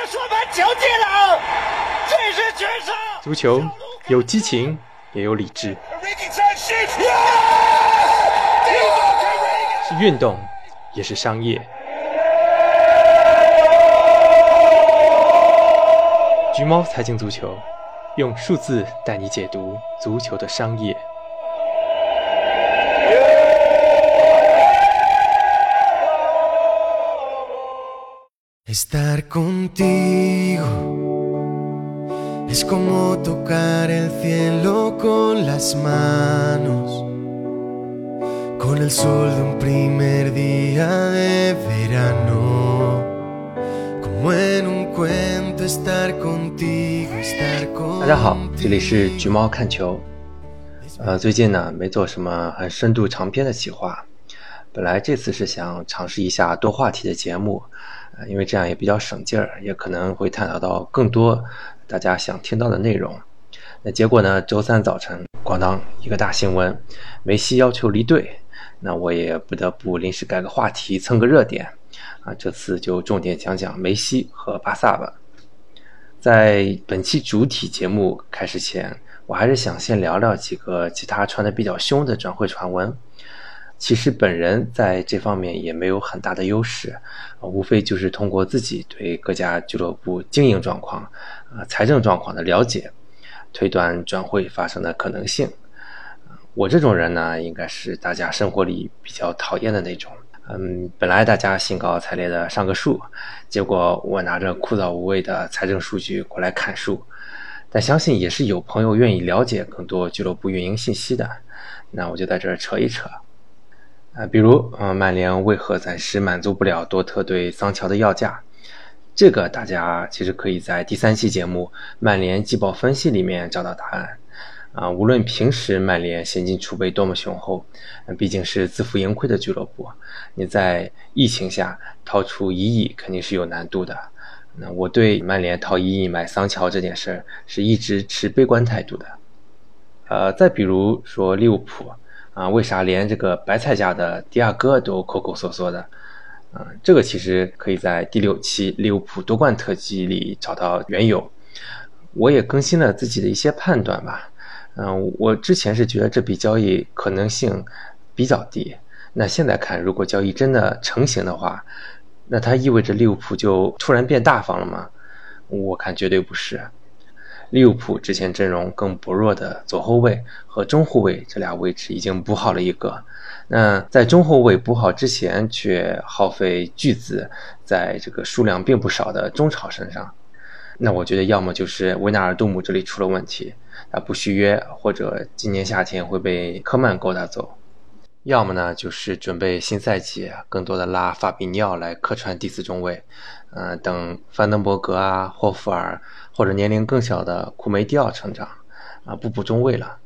的说盘球进了，这是全胜。足球有激情，也有理智，是运动，也是商业。橘猫财经足球，用数字带你解读足球的商业。Estar contigo es como tocar el cielo con las manos, con el sol de un primer día de verano, como en un cuento estar contigo, estar contigo. 大家好，这里是橘猫看球。呃，最近呢没做什么很深度长篇的企划， 本来这次是想尝试一下多话题的节目。呃因为这样也比较省劲儿，也可能会探讨到更多大家想听到的内容。那结果呢？周三早晨，咣当一个大新闻，梅西要求离队。那我也不得不临时改个话题，蹭个热点。啊，这次就重点讲讲梅西和巴萨吧。在本期主体节目开始前，我还是想先聊聊几个其他传的比较凶的转会传闻。其实本人在这方面也没有很大的优势，无非就是通过自己对各家俱乐部经营状况、啊财政状况的了解，推断转会发生的可能性。我这种人呢，应该是大家生活里比较讨厌的那种。嗯，本来大家兴高采烈的上个树，结果我拿着枯燥无味的财政数据过来砍树。但相信也是有朋友愿意了解更多俱乐部运营信息的，那我就在这儿扯一扯。啊，比如，嗯，曼联为何暂时满足不了多特对桑乔的要价？这个大家其实可以在第三期节目《曼联季报分析》里面找到答案。啊，无论平时曼联现金储备多么雄厚，毕竟是自负盈亏的俱乐部，你在疫情下掏出一亿肯定是有难度的。那我对曼联掏一亿买桑乔这件事儿是一直持悲观态度的。呃，再比如说利物浦。啊，为啥连这个白菜价的迪亚哥都抠抠缩缩的？啊，这个其实可以在第六期利物浦夺冠特辑里找到缘由。我也更新了自己的一些判断吧。嗯，我之前是觉得这笔交易可能性比较低。那现在看，如果交易真的成型的话，那它意味着利物浦就突然变大方了吗？我看绝对不是。利物浦之前阵容更薄弱的左后卫和中后卫这俩位置已经补好了一个，那在中后卫补好之前，却耗费巨资在这个数量并不少的中场身上，那我觉得要么就是维纳尔杜姆这里出了问题，他不续约，或者今年夏天会被科曼勾搭走，要么呢就是准备新赛季更多的拉法比尼奥来客串第四中卫，嗯，等范登伯格啊、霍夫尔。或者年龄更小的库梅蒂奥成长，啊，不补中卫了，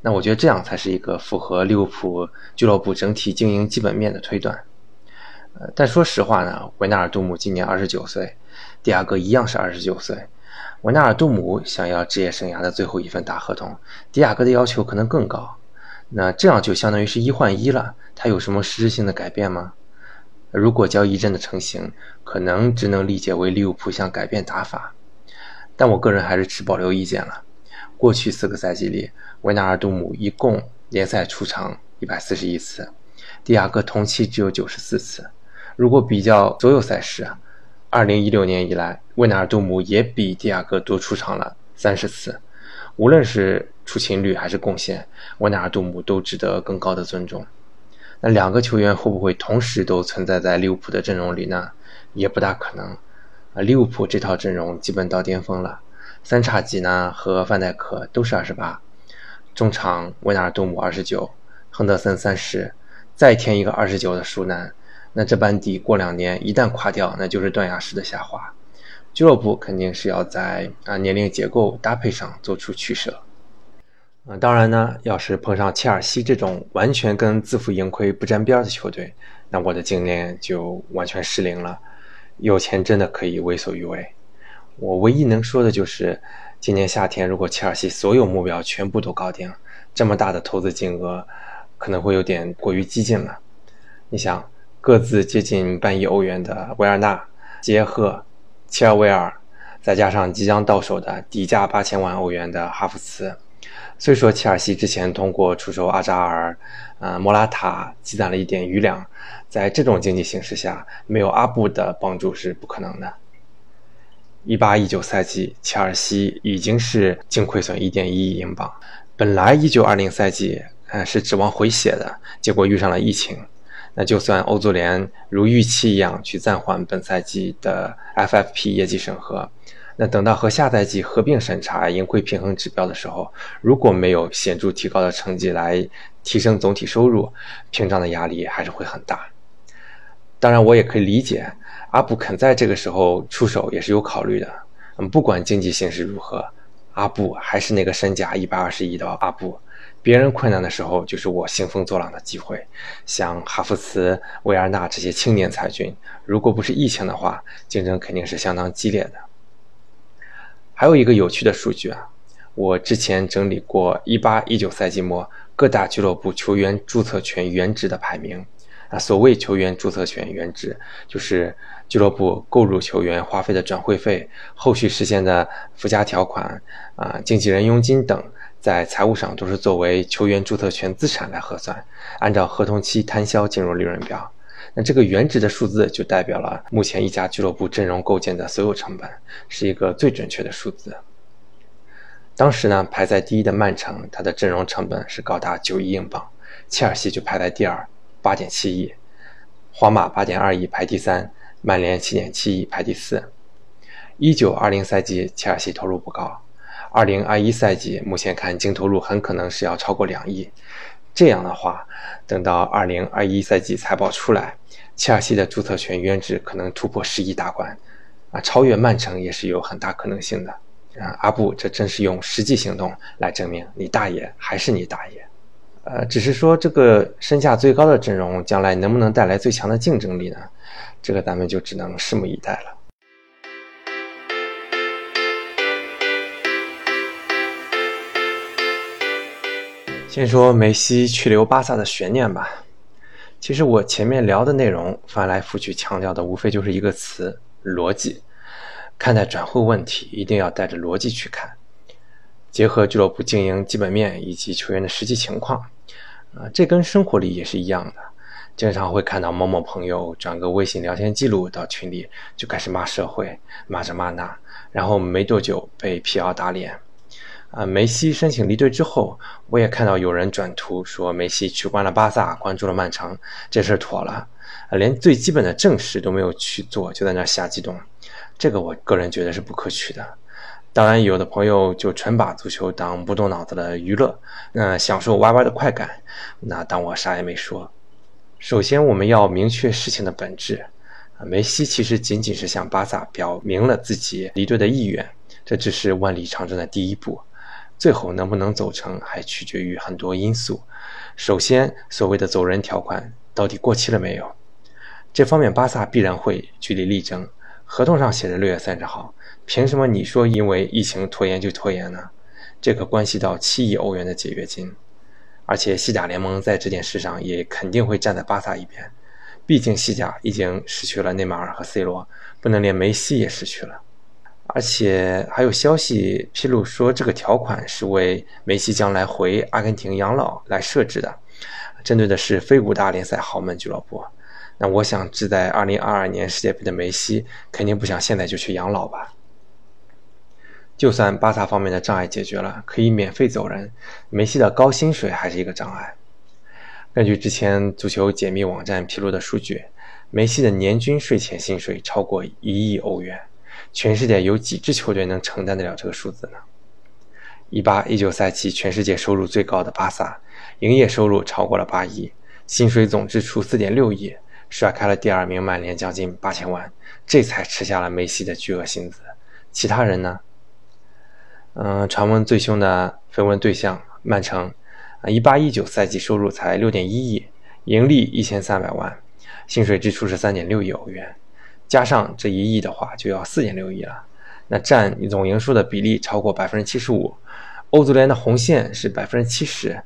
那我觉得这样才是一个符合利物浦俱乐部整体经营基本面的推断。呃，但说实话呢，维纳尔杜姆今年二十九岁，迪亚哥一样是二十九岁。维纳尔杜姆想要职业生涯的最后一份大合同，迪亚哥的要求可能更高。那这样就相当于是一换一了，他有什么实质性的改变吗？如果交易真的成型，可能只能理解为利物浦想改变打法。但我个人还是持保留意见了。过去四个赛季里，维纳尔杜姆一共联赛出场一百四十一次，蒂亚戈同期只有九十四次。如果比较所有赛事，二零一六年以来，维纳尔杜姆也比蒂亚戈多出场了三十次。无论是出勤率还是贡献，维纳尔杜姆都值得更高的尊重。那两个球员会不会同时都存在在利物浦的阵容里呢？也不大可能。啊，利物浦这套阵容基本到巅峰了，三叉戟呢和范戴克都是二十八，中场维纳尔杜姆二十九，亨德森三十，再添一个二十九的舒南，那这班底过两年一旦垮掉，那就是断崖式的下滑。俱乐部肯定是要在啊年龄结构搭配上做出取舍。啊，当然呢，要是碰上切尔西这种完全跟自负盈亏不沾边的球队，那我的经验就完全失灵了。有钱真的可以为所欲为，我唯一能说的就是，今年夏天如果切尔西所有目标全部都搞定，这么大的投资金额可能会有点过于激进了。你想，各自接近半亿欧元的维尔纳、杰赫、切尔维尔，再加上即将到手的底价八千万欧元的哈弗茨。虽说切尔西之前通过出售阿扎尔、呃莫拉塔积攒了一点余粮，在这种经济形势下，没有阿布的帮助是不可能的。一八一九赛季，切尔西已经是净亏损一点一亿英镑。本来一九二零赛季，呃是指望回血的，结果遇上了疫情。那就算欧足联如预期一样去暂缓本赛季的 FFP 业绩审核，那等到和下赛季合并审查盈亏平衡指标的时候，如果没有显著提高的成绩来提升总体收入，屏障的压力还是会很大。当然，我也可以理解阿布肯在这个时候出手也是有考虑的。嗯，不管经济形势如何，阿布还是那个身价一百二十亿的阿布。别人困难的时候，就是我兴风作浪的机会。像哈弗茨、维尔纳这些青年才俊，如果不是疫情的话，竞争肯定是相当激烈的。还有一个有趣的数据啊，我之前整理过一八一九赛季末各大俱乐部球员注册权原值的排名。啊，所谓球员注册权原值，就是俱乐部购入球员花费的转会费、后续实现的附加条款、啊经纪人佣金等。在财务上都是作为球员注册权资产来核算，按照合同期摊销进入利润表。那这个原值的数字就代表了目前一家俱乐部阵容构建的所有成本，是一个最准确的数字。当时呢，排在第一的曼城，它的阵容成本是高达九亿英镑；切尔西就排在第二，八点七亿；皇马八点二亿排第三，曼联七点七亿排第四。一九二零赛季，切尔西投入不高。二零二一赛季，目前看净投入很可能是要超过两亿。这样的话，等到二零二一赛季财报出来，切尔西的注册权原值可能突破十亿大关，啊，超越曼城也是有很大可能性的。啊，阿布这真是用实际行动来证明你大爷还是你大爷。呃，只是说这个身价最高的阵容将来能不能带来最强的竞争力呢？这个咱们就只能拭目以待了。先说梅西去留巴萨的悬念吧。其实我前面聊的内容翻来覆去强调的无非就是一个词：逻辑。看待转会问题一定要带着逻辑去看，结合俱乐部经营基本面以及球员的实际情况。啊，这跟生活里也是一样的。经常会看到某某朋友转个微信聊天记录到群里，就开始骂社会，骂这骂那，然后没多久被皮奥打脸。啊，梅西申请离队之后，我也看到有人转图说梅西取关了巴萨，关注了曼城，这事儿妥了。啊，连最基本的正事都没有去做，就在那瞎激动，这个我个人觉得是不可取的。当然，有的朋友就纯把足球当不动脑子的娱乐，那享受 YY 的快感，那当我啥也没说。首先，我们要明确事情的本质。啊，梅西其实仅仅是向巴萨表明了自己离队的意愿，这只是万里长征的第一步。最后能不能走成，还取决于很多因素。首先，所谓的走人条款到底过期了没有？这方面巴萨必然会据理力争。合同上写着六月三十号，凭什么你说因为疫情拖延就拖延呢？这可关系到七亿欧元的解约金。而且西甲联盟在这件事上也肯定会站在巴萨一边，毕竟西甲已经失去了内马尔和 C 罗，不能连梅西也失去了。而且还有消息披露说，这个条款是为梅西将来回阿根廷养老来设置的，针对的是非五大联赛豪门俱乐部。那我想，志在2022年世界杯的梅西，肯定不想现在就去养老吧？就算巴萨方面的障碍解决了，可以免费走人，梅西的高薪水还是一个障碍。根据之前足球解密网站披露的数据，梅西的年均税前薪水超过一亿欧元。全世界有几支球队能承担得了这个数字呢？一八一九赛季全世界收入最高的巴萨，营业收入超过了八亿，薪水总支出四点六亿，甩开了第二名曼联将近八千万，这才吃下了梅西的巨额薪资。其他人呢？嗯，传闻最凶的绯闻对象曼城，啊，一八一九赛季收入才六点一亿，盈利一千三百万，薪水支出是三点六亿欧元。加上这一亿的话，就要四点六亿了，那占总营收的比例超过百分之七十五。欧足联的红线是百分之七十。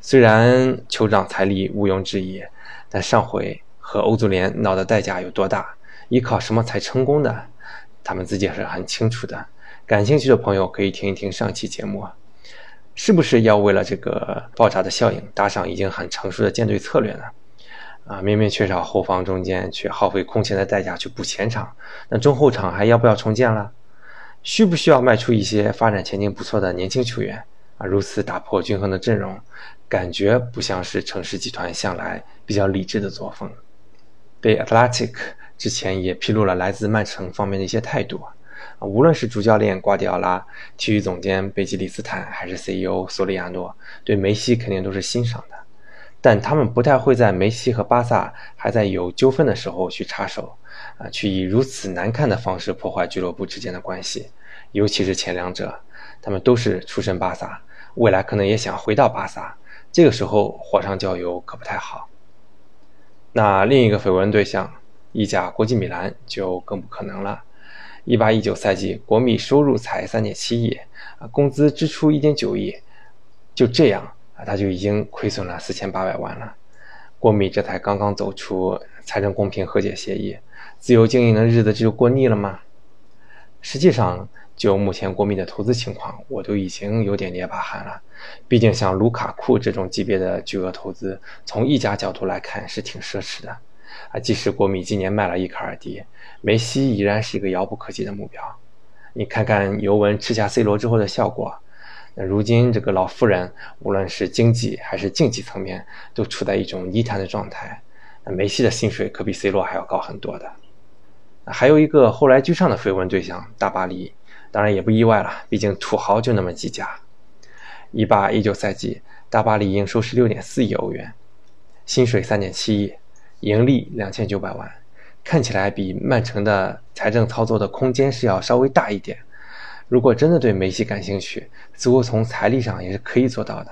虽然酋长财力毋庸置疑，但上回和欧足联闹的代价有多大？依靠什么才成功的？他们自己是很清楚的。感兴趣的朋友可以听一听上期节目，是不是要为了这个爆炸的效应搭上已经很成熟的舰队策略呢？啊，明明缺少后防中间，却耗费空前的代价去补前场，那中后场还要不要重建了？需不需要卖出一些发展前景不错的年轻球员？啊，如此打破均衡的阵容，感觉不像是城市集团向来比较理智的作风。被 Atlantic 之前也披露了来自曼城方面的一些态度，啊，无论是主教练瓜迪奥拉、体育总监贝吉里斯坦，还是 CEO 索里亚诺，对梅西肯定都是欣赏的。但他们不太会在梅西和巴萨还在有纠纷的时候去插手，啊，去以如此难看的方式破坏俱乐部之间的关系，尤其是前两者，他们都是出身巴萨，未来可能也想回到巴萨，这个时候火上浇油可不太好。那另一个绯闻对象，意甲国际米兰就更不可能了。一八一九赛季，国米收入才三点七亿，啊，工资支出一点九亿，就这样。啊，他就已经亏损了四千八百万了。国米这才刚刚走出财政公平和解协议，自由经营的日子就过腻了吗？实际上，就目前国米的投资情况，我都已经有点捏把汗了。毕竟像卢卡库这种级别的巨额投资，从意甲角度来看是挺奢侈的。啊，即使国米今年卖了伊卡尔迪，梅西依然是一个遥不可及的目标。你看看尤文吃下 C 罗之后的效果。那如今这个老妇人，无论是经济还是竞技层面，都处在一种泥潭的状态。那梅西的薪水可比 C 罗还要高很多的。还有一个后来居上的绯闻对象大巴黎，当然也不意外了，毕竟土豪就那么几家。一八一九赛季，大巴黎营收十六点四亿欧元，薪水三点七亿，盈利两千九百万，看起来比曼城的财政操作的空间是要稍微大一点。如果真的对梅西感兴趣，似乎从财力上也是可以做到的。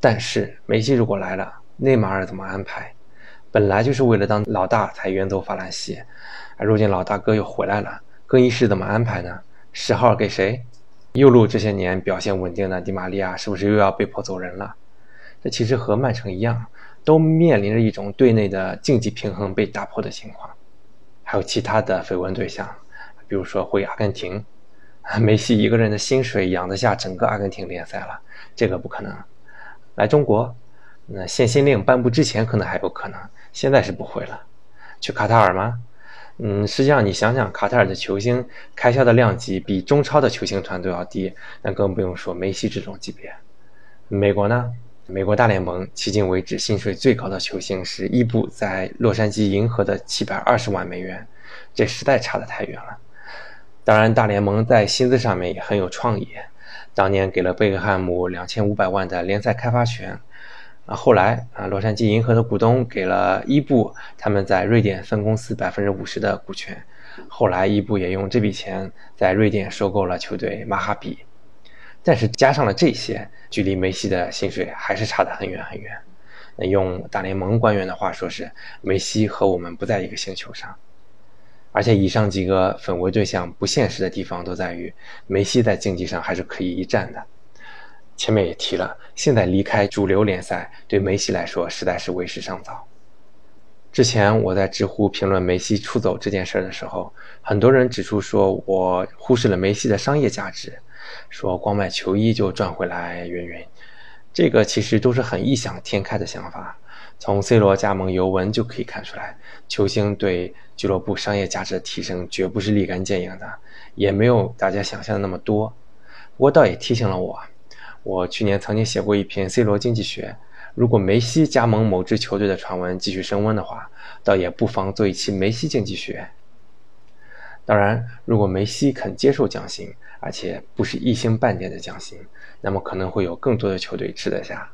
但是梅西如果来了，内马尔怎么安排？本来就是为了当老大才远走法兰西，而如今老大哥又回来了，更衣室怎么安排呢？十号给谁？右路这些年表现稳定的迪玛利亚是不是又要被迫走人了？这其实和曼城一样，都面临着一种队内的竞技平衡被打破的情况。还有其他的绯闻对象，比如说回阿根廷。梅西一个人的薪水养得下整个阿根廷联赛了，这个不可能。来中国，那限薪令颁布之前可能还有可能，现在是不会了。去卡塔尔吗？嗯，实际上你想想，卡塔尔的球星开销的量级比中超的球星团都要低，那更不用说梅西这种级别。美国呢？美国大联盟迄今为止薪水最高的球星是伊布在洛杉矶银河的七百二十万美元，这实在差得太远了。当然，大联盟在薪资上面也很有创意。当年给了贝克汉姆两千五百万的联赛开发权，啊，后来啊，洛杉矶银河的股东给了伊布他们在瑞典分公司百分之五十的股权，后来伊布也用这笔钱在瑞典收购了球队马哈比。但是加上了这些，距离梅西的薪水还是差得很远很远。那用大联盟官员的话说是，梅西和我们不在一个星球上。而且以上几个粉围对象不现实的地方都在于，梅西在竞技上还是可以一战的。前面也提了，现在离开主流联赛对梅西来说实在是为时尚早。之前我在知乎评论梅西出走这件事的时候，很多人指出说我忽视了梅西的商业价值，说光卖球衣就赚回来云云。这个其实都是很异想天开的想法。从 C 罗加盟尤文就可以看出来，球星对俱乐部商业价值的提升绝不是立竿见影的，也没有大家想象的那么多。不过倒也提醒了我，我去年曾经写过一篇 C 罗经济学，如果梅西加盟某支球队的传闻继续升温的话，倒也不妨做一期梅西经济学。当然，如果梅西肯接受降薪，而且不是一星半点的降薪，那么可能会有更多的球队吃得下。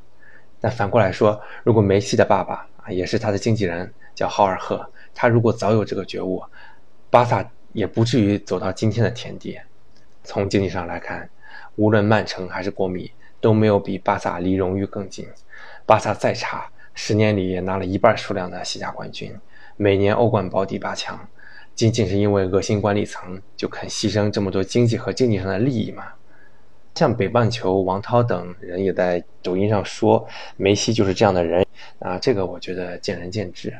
但反过来说，如果梅西的爸爸啊也是他的经纪人，叫豪尔赫，他如果早有这个觉悟，巴萨也不至于走到今天的田地。从经济上来看，无论曼城还是国米都没有比巴萨离荣誉更近。巴萨再差，十年里也拿了一半数量的西甲冠军，每年欧冠保底八强，仅仅是因为恶心管理层就肯牺牲这么多经济和经济上的利益吗？像北半球王涛等人也在抖音上说梅西就是这样的人啊，这个我觉得见仁见智。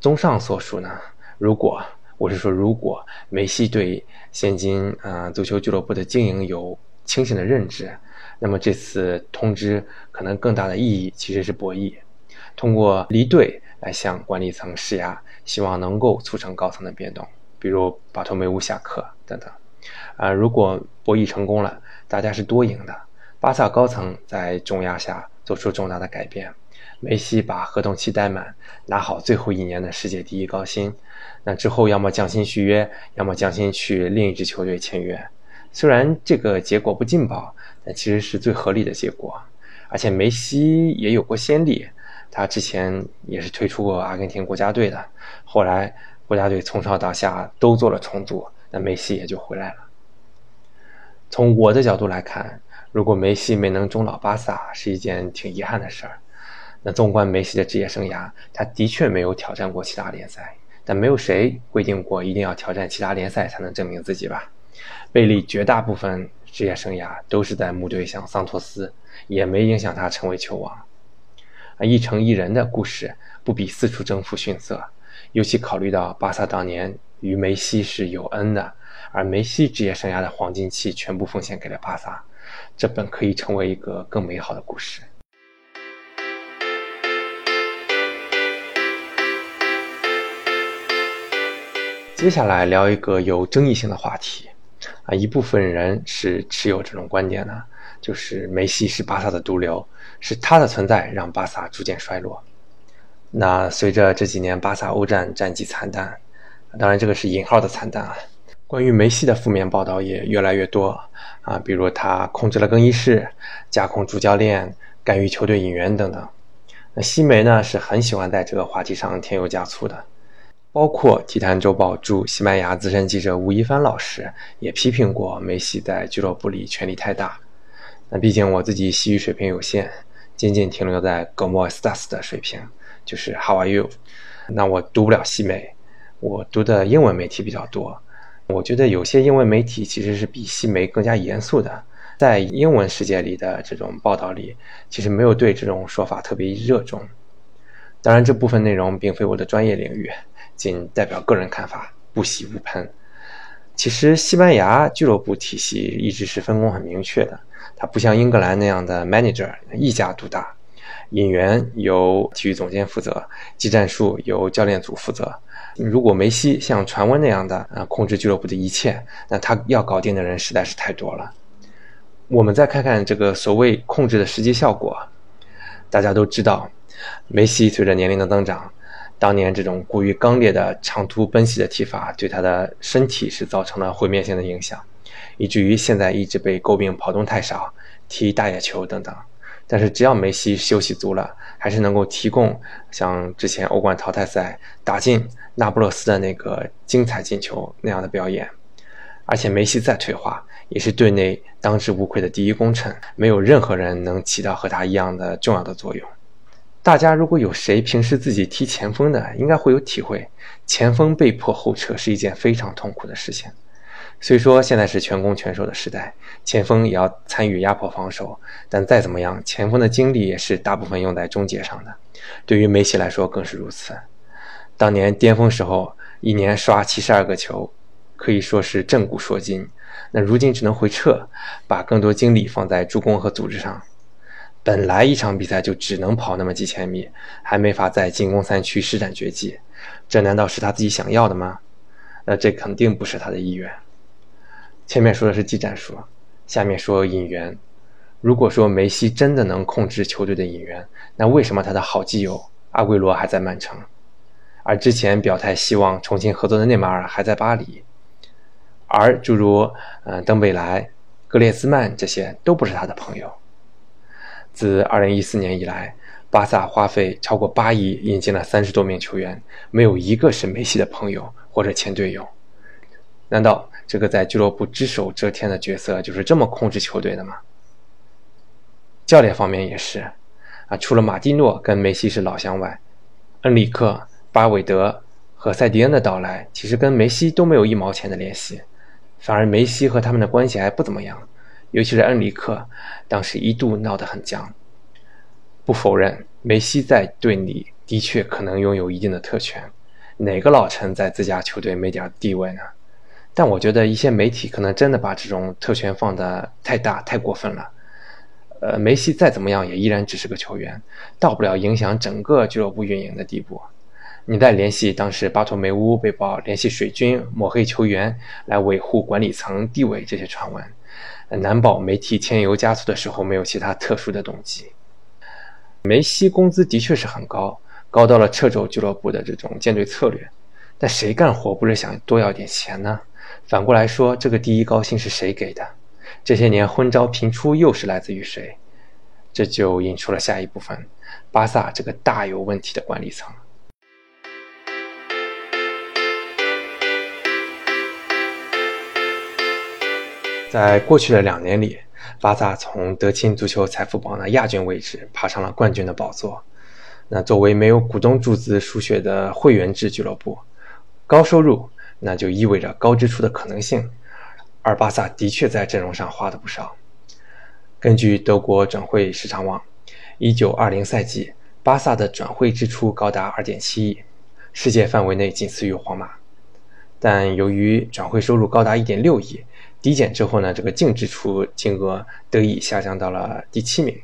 综上所述呢，如果我是说，如果梅西对现今啊足球俱乐部的经营有清醒的认知，那么这次通知可能更大的意义其实是博弈，通过离队来向管理层施压，希望能够促成高层的变动，比如巴托梅乌下课等等。啊，如果博弈成功了，大家是多赢的。巴萨高层在重压下做出重大的改变，梅西把合同期待满，拿好最后一年的世界第一高薪。那之后要么降薪续约，要么降薪去另一支球队签约。虽然这个结果不劲爆，但其实是最合理的结果。而且梅西也有过先例，他之前也是退出过阿根廷国家队的，后来国家队从上到下都做了重组。那梅西也就回来了。从我的角度来看，如果梅西没能终老巴萨，是一件挺遗憾的事儿。那纵观梅西的职业生涯，他的确没有挑战过其他联赛，但没有谁规定过一定要挑战其他联赛才能证明自己吧？贝利绝大部分职业生涯都是在母队像桑托斯，也没影响他成为球王。啊，一城一人的故事不比四处征服逊色，尤其考虑到巴萨当年。与梅西是有恩的，而梅西职业生涯的黄金期全部奉献给了巴萨，这本可以成为一个更美好的故事。接下来聊一个有争议性的话题，啊，一部分人是持有这种观点的，就是梅西是巴萨的毒瘤，是他的存在让巴萨逐渐衰落。那随着这几年巴萨欧战战绩惨淡。当然，这个是引号的惨淡啊。关于梅西的负面报道也越来越多啊，比如他控制了更衣室、架空主教练、干预球队引援等等。那西梅呢是很喜欢在这个话题上添油加醋的，包括《体坛周报》驻西班牙资深记者吴亦凡老师也批评过梅西在俱乐部里权力太大。那毕竟我自己西语水平有限，仅仅停留在 “Como estás” 的水平，就是 “How are you”，那我读不了西梅。我读的英文媒体比较多，我觉得有些英文媒体其实是比西媒更加严肃的，在英文世界里的这种报道里，其实没有对这种说法特别热衷。当然，这部分内容并非我的专业领域，仅代表个人看法，不喜勿喷。其实，西班牙俱乐部体系一直是分工很明确的，它不像英格兰那样的 manager 一家独大，引援由体育总监负责，技战术由教练组负责。如果梅西像传闻那样的啊控制俱乐部的一切，那他要搞定的人实在是太多了。我们再看看这个所谓控制的实际效果，大家都知道，梅西随着年龄的增长，当年这种过于刚烈的长途奔袭的踢法对他的身体是造成了毁灭性的影响，以至于现在一直被诟病跑动太少、踢大野球等等。但是只要梅西休息足了，还是能够提供像之前欧冠淘汰赛打进那不勒斯的那个精彩进球那样的表演。而且梅西再退化，也是队内当之无愧的第一功臣，没有任何人能起到和他一样的重要的作用。大家如果有谁平时自己踢前锋的，应该会有体会，前锋被迫后撤是一件非常痛苦的事情。虽说现在是全攻全守的时代，前锋也要参与压迫防守，但再怎么样，前锋的精力也是大部分用在终结上的。对于梅西来说更是如此。当年巅峰时候，一年刷七十二个球，可以说是震古烁今。那如今只能回撤，把更多精力放在助攻和组织上。本来一场比赛就只能跑那么几千米，还没法在进攻三区施展绝技，这难道是他自己想要的吗？那这肯定不是他的意愿。前面说的是技战术，下面说引援。如果说梅西真的能控制球队的引援，那为什么他的好基友阿圭罗还在曼城，而之前表态希望重新合作的内马尔还在巴黎，而诸如嗯登贝莱、格列兹曼这些都不是他的朋友。自2014年以来，巴萨花费超过八亿引进了三十多名球员，没有一个是梅西的朋友或者前队友。难道？这个在俱乐部只手遮天的角色就是这么控制球队的吗？教练方面也是，啊，除了马蒂诺跟梅西是老乡外，恩里克、巴韦德和塞迪恩的到来，其实跟梅西都没有一毛钱的联系，反而梅西和他们的关系还不怎么样，尤其是恩里克，当时一度闹得很僵。不否认梅西在队里的确可能拥有一定的特权，哪个老臣在自家球队没点地位呢？但我觉得一些媒体可能真的把这种特权放得太大、太过分了。呃，梅西再怎么样也依然只是个球员，到不了影响整个俱乐部运营的地步。你再联系当时巴托梅乌被曝联系水军抹黑球员来维护管理层地位这些传闻，难保媒体添油加醋的时候没有其他特殊的动机。梅西工资的确是很高，高到了掣肘俱乐部的这种建队策略。但谁干活不是想多要点钱呢？反过来说，这个第一高薪是谁给的？这些年昏招频出，又是来自于谁？这就引出了下一部分：巴萨这个大有问题的管理层。在过去的两年里，巴萨从德勤足球财富榜的亚军位置爬上了冠军的宝座。那作为没有股东注资输血的会员制俱乐部，高收入那就意味着高支出的可能性。而巴萨的确在阵容上花了不少。根据德国转会市场网，1920赛季巴萨的转会支出高达2.7亿，世界范围内仅次于皇马。但由于转会收入高达1.6亿，抵减之后呢，这个净支出金额得以下降到了第七名。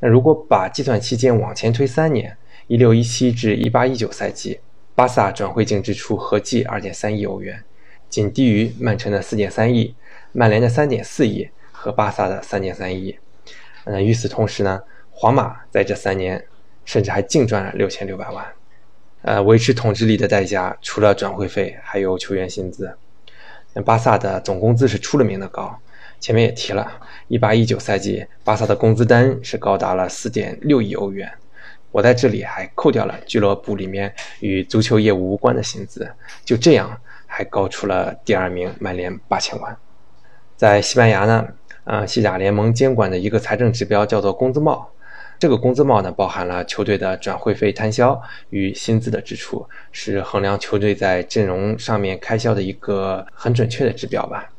那如果把计算期间往前推三年，1617至1819赛季，巴萨转会净支出合计2.3亿欧元。仅低于曼城的四点三亿、曼联的三点四亿和巴萨的三点三亿。那与此同时呢，皇马在这三年甚至还净赚了六千六百万。呃，维持统治力的代价除了转会费，还有球员薪资。那巴萨的总工资是出了名的高，前面也提了，一八一九赛季巴萨的工资单是高达了四点六亿欧元。我在这里还扣掉了俱乐部里面与足球业务无关的薪资，就这样。还高出了第二名曼联八千万，在西班牙呢，啊，西甲联盟监管的一个财政指标叫做工资帽，这个工资帽呢，包含了球队的转会费摊销与薪资的支出，是衡量球队在阵容上面开销的一个很准确的指标吧。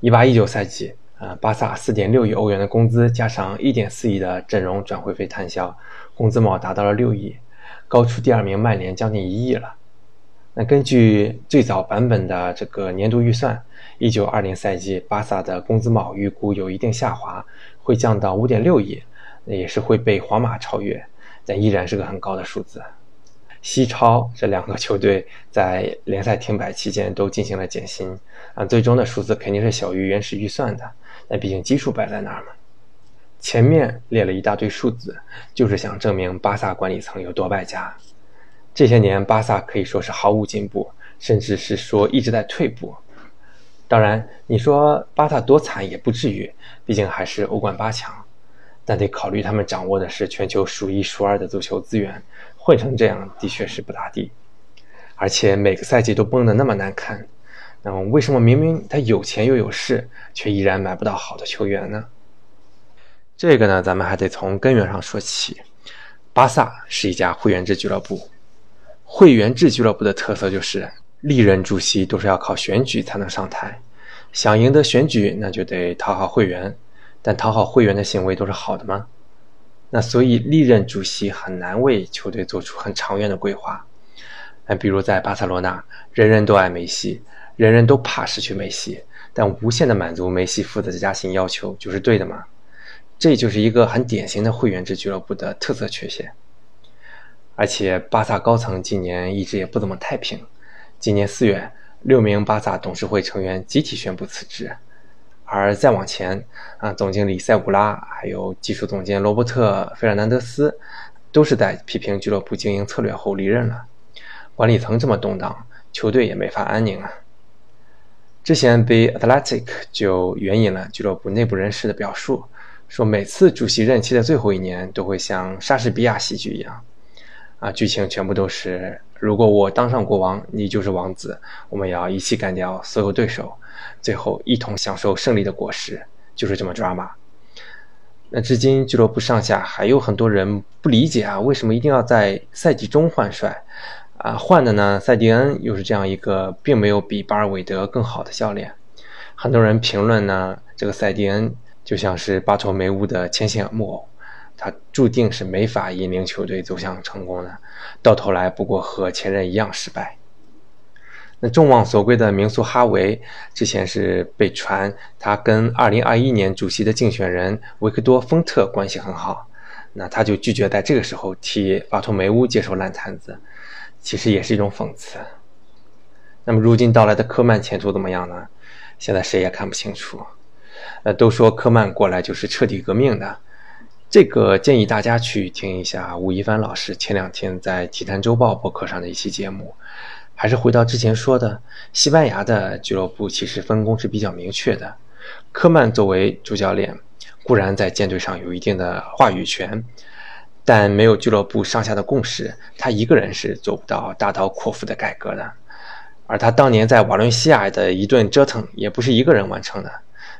一八一九赛季，啊，巴萨四点六亿欧元的工资加上一点四亿的阵容转会费摊销，工资帽达到了六亿，高出第二名曼联将近一亿了。那根据最早版本的这个年度预算，一九二零赛季巴萨的工资帽预估有一定下滑，会降到五点六亿，那也是会被皇马超越，但依然是个很高的数字。西超这两个球队在联赛停摆期间都进行了减薪，啊，最终的数字肯定是小于原始预算的，那毕竟基数摆在那儿嘛。前面列了一大堆数字，就是想证明巴萨管理层有多败家。这些年，巴萨可以说是毫无进步，甚至是说一直在退步。当然，你说巴萨多惨也不至于，毕竟还是欧冠八强。但得考虑他们掌握的是全球数一数二的足球资源，混成这样的确是不咋地。而且每个赛季都崩得那么难看，那么为什么明明他有钱又有势，却依然买不到好的球员呢？这个呢，咱们还得从根源上说起。巴萨是一家会员制俱乐部。会员制俱乐部的特色就是历任主席都是要靠选举才能上台，想赢得选举，那就得讨好会员。但讨好会员的行为都是好的吗？那所以历任主席很难为球队做出很长远的规划。那比如在巴塞罗那，人人都爱梅西，人人都怕失去梅西，但无限的满足梅西父子的加薪要求就是对的吗？这就是一个很典型的会员制俱乐部的特色缺陷。而且巴萨高层今年一直也不怎么太平。今年四月，六名巴萨董事会成员集体宣布辞职，而再往前，啊，总经理塞古拉还有技术总监罗伯特·费尔南德斯，都是在批评俱乐部经营策略后离任了。管理层这么动荡，球队也没法安宁啊。之前被 Athletic 就援引了俱乐部内部人士的表述，说每次主席任期的最后一年都会像莎士比亚喜剧一样。啊，剧情全部都是，如果我当上国王，你就是王子，我们要一起干掉所有对手，最后一同享受胜利的果实，就是这么抓马。那至今俱乐部上下还有很多人不理解啊，为什么一定要在赛季中换帅？啊，换的呢，塞蒂恩又是这样一个并没有比巴尔韦德更好的教练。很多人评论呢，这个塞蒂恩就像是巴托梅乌的牵线木偶。他注定是没法引领球队走向成功的，到头来不过和前任一样失败。那众望所归的名宿哈维之前是被传他跟2021年主席的竞选人维克多·丰特关系很好，那他就拒绝在这个时候替巴托梅乌接受烂摊子，其实也是一种讽刺。那么如今到来的科曼前途怎么样呢？现在谁也看不清楚。呃，都说科曼过来就是彻底革命的，这个建议大家去听一下吴亦凡老师前两天在《体坛周报》博客上的一期节目。还是回到之前说的，西班牙的俱乐部其实分工是比较明确的。科曼作为主教练，固然在舰队上有一定的话语权，但没有俱乐部上下的共识，他一个人是做不到大刀阔斧的改革的。而他当年在瓦伦西亚的一顿折腾，也不是一个人完成的。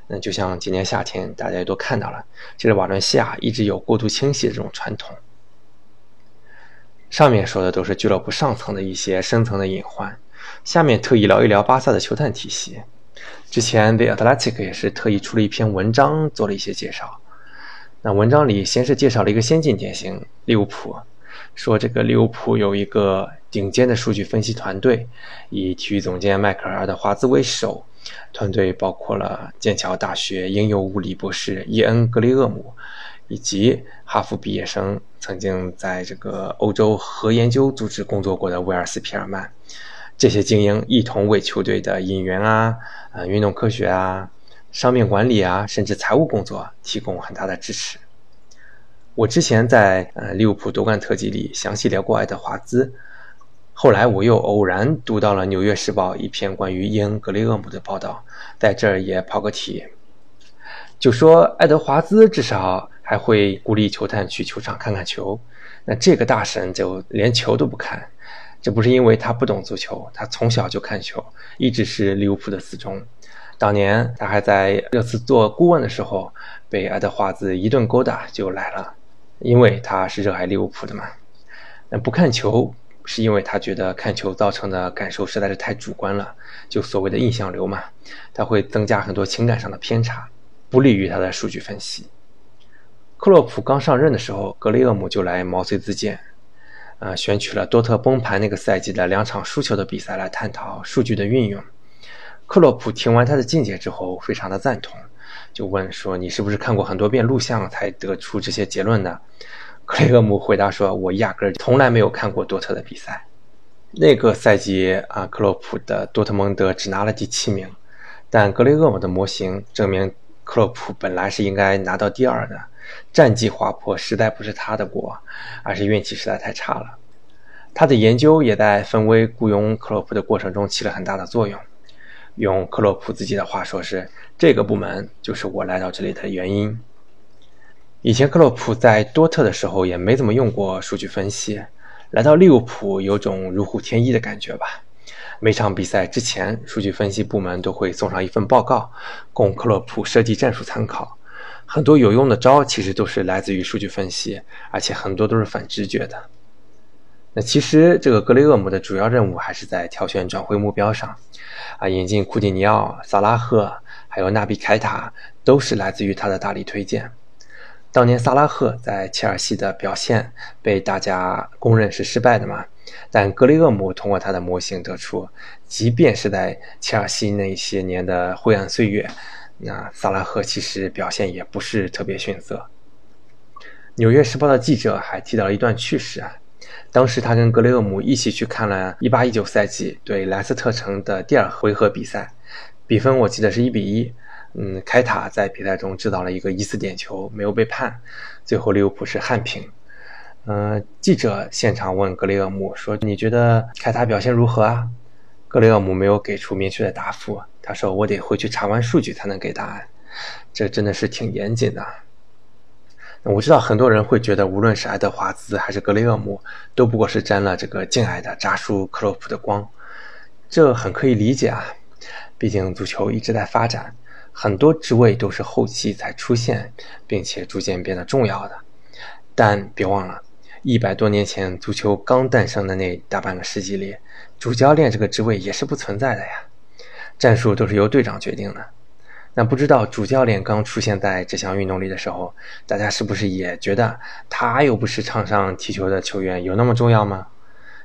那就像今年夏天大家也都看到了，其实瓦伦西亚一直有过度清洗的这种传统。上面说的都是俱乐部上层的一些深层的隐患，下面特意聊一聊巴萨的球探体系。之前 The Athletic 也是特意出了一篇文章，做了一些介绍。那文章里先是介绍了一个先进典型利物浦，说这个利物浦有一个顶尖的数据分析团队，以体育总监迈克尔·的华兹为首，团队包括了剑桥大学应用物理博士伊恩·格雷厄姆。以及哈佛毕业生，曾经在这个欧洲核研究组织工作过的威尔斯·皮尔曼，这些精英一同为球队的引援啊、呃运动科学啊、商面管理啊，甚至财务工作提供很大的支持。我之前在呃利物浦夺冠特辑里详细聊过爱德华兹，后来我又偶然读到了《纽约时报》一篇关于伊恩·格雷厄姆的报道，在这儿也抛个题，就说爱德华兹至少。还会鼓励球探去球场看看球，那这个大神就连球都不看，这不是因为他不懂足球，他从小就看球，一直是利物浦的死忠。当年他还在热刺做顾问的时候，被爱德华兹一顿勾搭就来了，因为他是热爱利物浦的嘛。那不看球是因为他觉得看球造成的感受实在是太主观了，就所谓的印象流嘛，他会增加很多情感上的偏差，不利于他的数据分析。克洛普刚上任的时候，格雷厄姆就来毛遂自荐，啊，选取了多特崩盘那个赛季的两场输球的比赛来探讨数据的运用。克洛普听完他的见解之后，非常的赞同，就问说：“你是不是看过很多遍录像才得出这些结论的？”格雷厄姆回答说：“我压根儿从来没有看过多特的比赛。”那个赛季啊，克洛普的多特蒙德只拿了第七名，但格雷厄姆的模型证明克洛普本来是应该拿到第二的。战绩滑坡实在不是他的锅，而是运气实在太差了。他的研究也在分威雇佣克洛普的过程中起了很大的作用。用克洛普自己的话说是：“这个部门就是我来到这里的原因。”以前克洛普在多特的时候也没怎么用过数据分析，来到利物浦有种如虎添翼的感觉吧。每场比赛之前，数据分析部门都会送上一份报告，供克洛普设计战术参考。很多有用的招其实都是来自于数据分析，而且很多都是反直觉的。那其实这个格雷厄姆的主要任务还是在挑选转会目标上，啊，引进库蒂尼奥、萨拉赫，还有纳比凯塔，都是来自于他的大力推荐。当年萨拉赫在切尔西的表现被大家公认是失败的嘛，但格雷厄姆通过他的模型得出，即便是在切尔西那些年的灰暗岁月。那萨拉赫其实表现也不是特别逊色。纽约时报的记者还提到了一段趣事啊，当时他跟格雷厄姆一起去看了18-19赛季对莱斯特城的第二回合比赛，比分我记得是1比1。嗯，凯塔在比赛中制造了一个疑似点球，没有被判，最后利物浦是憾平。嗯，记者现场问格雷厄姆说：“你觉得凯塔表现如何啊？”格雷厄姆没有给出明确的答复。他说：“我得回去查完数据才能给答案，这真的是挺严谨的。”我知道很多人会觉得，无论是爱德华兹还是格雷厄姆，都不过是沾了这个敬爱的扎叔克洛普的光，这很可以理解啊。毕竟足球一直在发展，很多职位都是后期才出现，并且逐渐变得重要的。但别忘了，一百多年前足球刚诞生的那大半个世纪里，主教练这个职位也是不存在的呀。战术都是由队长决定的，那不知道主教练刚出现在这项运动里的时候，大家是不是也觉得他又不是场上踢球的球员，有那么重要吗？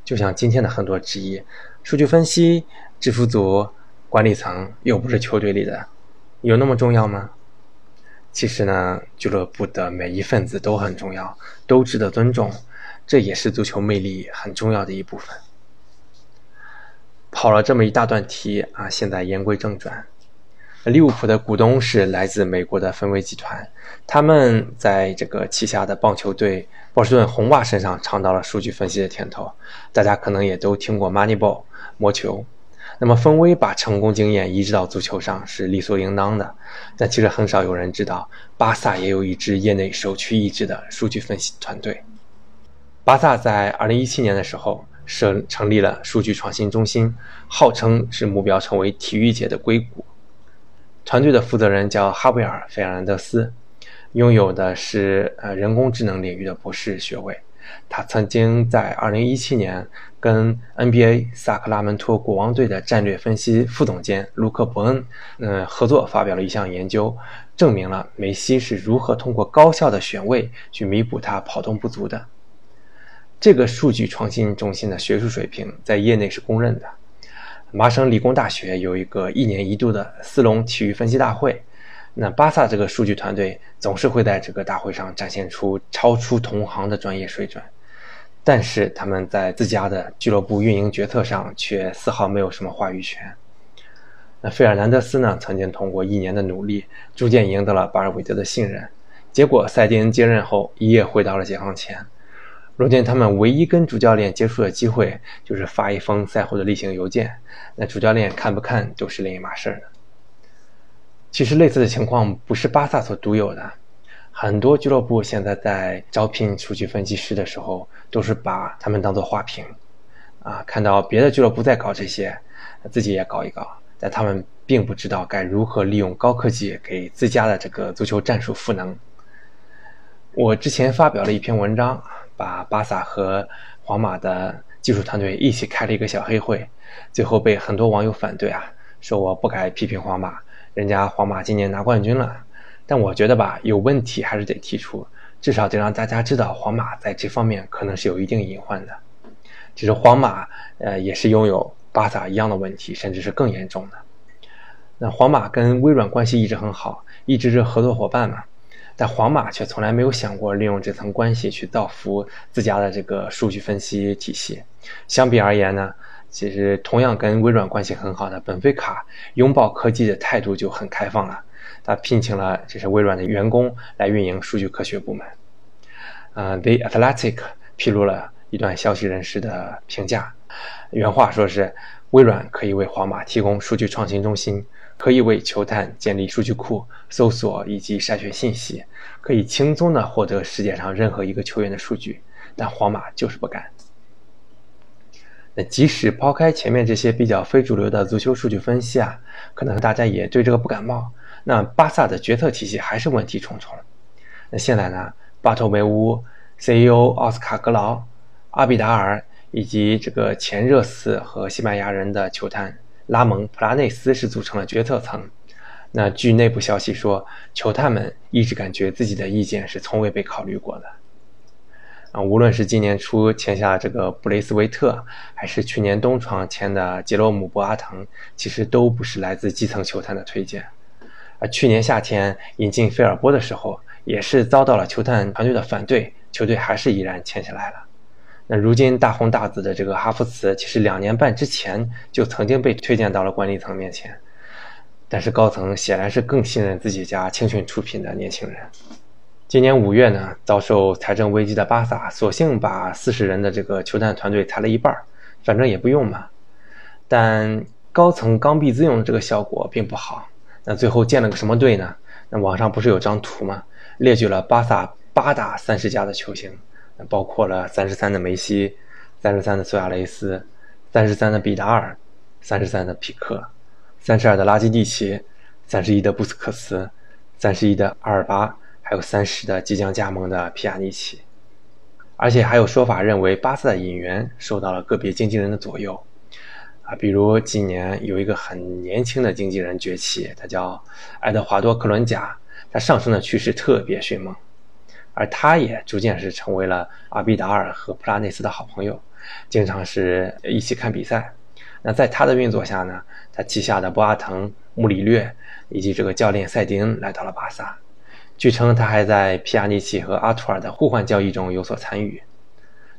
就像今天的很多职业，数据分析、制服组、管理层又不是球队里的，有那么重要吗？其实呢，俱乐部的每一份子都很重要，都值得尊重，这也是足球魅力很重要的一部分。跑了这么一大段题啊，现在言归正传。利物浦的股东是来自美国的芬威集团，他们在这个旗下的棒球队波士顿红袜身上尝到了数据分析的甜头。大家可能也都听过 Moneyball 魔球。那么芬威把成功经验移植到足球上是理所应当的。但其实很少有人知道，巴萨也有一支业内首屈一指的数据分析团队。巴萨在2017年的时候设成立了数据创新中心，号称是目标成为体育界的硅谷。团队的负责人叫哈维尔·费尔南德斯，拥有的是呃人工智能领域的博士学位。他曾经在2017年跟 NBA 萨克拉门托国王队的战略分析副总监卢克·伯恩，嗯，合作发表了一项研究，证明了梅西是如何通过高效的选位去弥补他跑动不足的。这个数据创新中心的学术水平在业内是公认的。麻省理工大学有一个一年一度的斯隆体育分析大会，那巴萨这个数据团队总是会在这个大会上展现出超出同行的专业水准，但是他们在自家的俱乐部运营决策上却丝毫没有什么话语权。那费尔南德斯呢，曾经通过一年的努力，逐渐赢得了巴尔韦德的信任，结果塞蒂恩接任后一夜回到了解放前。如今，他们唯一跟主教练接触的机会，就是发一封赛后的例行邮件。那主教练看不看，都是另一码事了。其实，类似的情况不是巴萨所独有的，很多俱乐部现在在招聘数据分析师的时候，都是把他们当做花瓶。啊，看到别的俱乐部在搞这些，自己也搞一搞，但他们并不知道该如何利用高科技给自家的这个足球战术赋能。我之前发表了一篇文章。把巴萨和皇马的技术团队一起开了一个小黑会，最后被很多网友反对啊，说我不该批评皇马，人家皇马今年拿冠军了。但我觉得吧，有问题还是得提出，至少得让大家知道皇马在这方面可能是有一定隐患的。其实皇马呃也是拥有巴萨一样的问题，甚至是更严重的。那皇马跟微软关系一直很好，一直是合作伙伴嘛。但皇马却从来没有想过利用这层关系去造福自家的这个数据分析体系。相比而言呢，其实同样跟微软关系很好的本菲卡拥抱科技的态度就很开放了。他聘请了这是微软的员工来运营数据科学部门。呃，The Athletic 披露了一段消息人士的评价，原话说是微软可以为皇马提供数据创新中心。可以为球探建立数据库、搜索以及筛选信息，可以轻松的获得世界上任何一个球员的数据，但皇马就是不干。那即使抛开前面这些比较非主流的足球数据分析啊，可能大家也对这个不感冒。那巴萨的决策体系还是问题重重。那现在呢，巴托梅乌、CEO 奥斯卡格劳、阿比达尔以及这个前热刺和西班牙人的球探。拉蒙·普拉内斯是组成了决策层。那据内部消息说，球探们一直感觉自己的意见是从未被考虑过的。啊，无论是今年初签下这个布雷斯维特，还是去年冬窗签的杰罗姆·博阿滕，其实都不是来自基层球探的推荐。而去年夏天引进菲尔波的时候，也是遭到了球探团队的反对，球队还是依然签下来了。那如今大红大紫的这个哈弗茨，其实两年半之前就曾经被推荐到了管理层面前，但是高层显然是更信任自己家青训出品的年轻人。今年五月呢，遭受财政危机的巴萨，索性把四十人的这个球探团队裁了一半，反正也不用嘛。但高层刚愎自用的这个效果并不好。那最后建了个什么队呢？那网上不是有张图吗？列举了巴萨八大三十加的球星。包括了三十三的梅西，三十三的苏亚雷斯，三十三的比达尔，三十三的皮克，三十二的拉基蒂奇，三十一的布斯克斯，三十一的阿尔巴，还有三十的即将加盟的皮亚尼奇。而且还有说法认为巴萨的引援受到了个别经纪人的左右。啊，比如今年有一个很年轻的经纪人崛起，他叫爱德华多·克伦贾，他上升的趋势特别迅猛，而他也逐渐是成为了阿比达尔和普拉内斯的好朋友，经常是一起看比赛。那在他的运作下呢，他旗下的博阿滕、穆里略以及这个教练塞迪恩来到了巴萨。据称，他还在皮亚尼奇和阿图尔的互换交易中有所参与。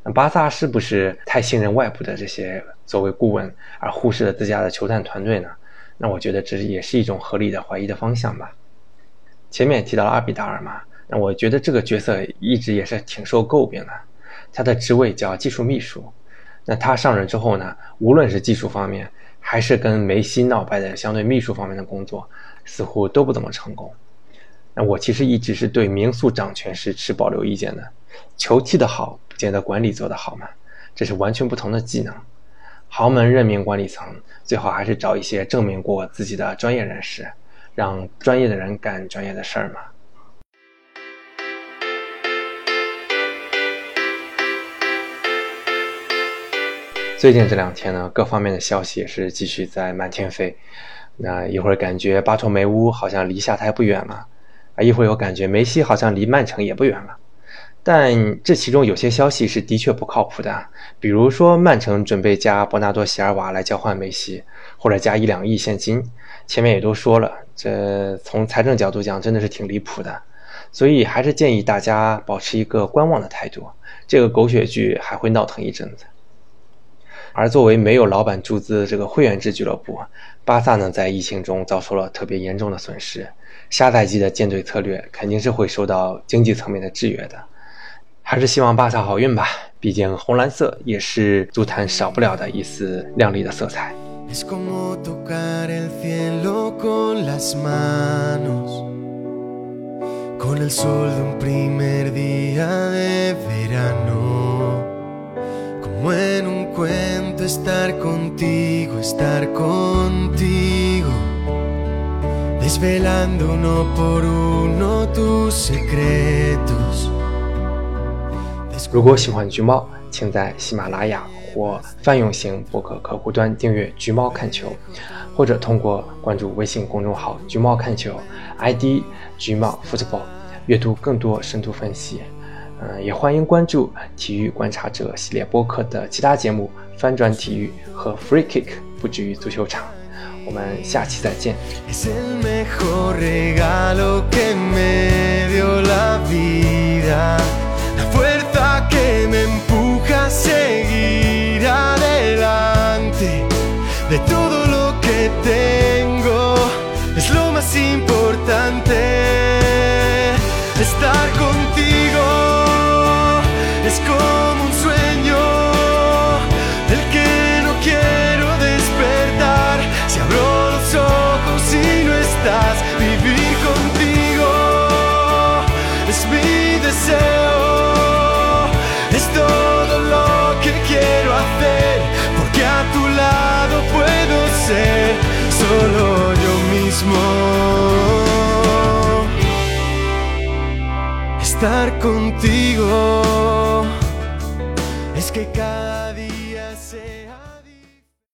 那巴萨是不是太信任外部的这些作为顾问，而忽视了自家的球探团队呢？那我觉得这也是一种合理的怀疑的方向吧。前面提到了阿比达尔嘛，那我觉得这个角色一直也是挺受诟病的。他的职位叫技术秘书。那他上任之后呢，无论是技术方面，还是跟梅西闹掰的相对秘书方面的工作，似乎都不怎么成功。那我其实一直是对民宿掌权是持保留意见的，球踢得好不见得管理做得好嘛，这是完全不同的技能。豪门任命管理层，最好还是找一些证明过自己的专业人士，让专业的人干专业的事儿嘛。最近这两天呢，各方面的消息也是继续在满天飞。那一会儿感觉巴托梅乌好像离下台不远了。啊，一会儿又感觉梅西好像离曼城也不远了，但这其中有些消息是的确不靠谱的，比如说曼城准备加伯纳多·席尔瓦来交换梅西，或者加一两亿现金，前面也都说了，这从财政角度讲真的是挺离谱的，所以还是建议大家保持一个观望的态度，这个狗血剧还会闹腾一阵子。而作为没有老板注资的这个会员制俱乐部，巴萨呢在疫情中遭受了特别严重的损失。下赛季的建队策略肯定是会受到经济层面的制约的，还是希望巴萨好运吧。毕竟红蓝色也是足坛少不了的一丝亮丽的色彩。Con el sol de un primer día de verano, como en un cuento estar contigo, estar contigo, desvelando uno por uno tus secretos. 如果喜欢橘猫，请在喜马拉雅或泛用型博客客户端订阅“橘猫看球”，或者通过关注微信公众号“橘猫看球 ”（ID 橘猫 football） 阅读更多深度分析。嗯，也欢迎关注“体育观察者”系列播客的其他节目《翻转体育》和《Free Kick》不止于足球场。我们下期再见。Que me empuja a seguir adelante. De todo lo que tengo, es lo más importante. Estar contigo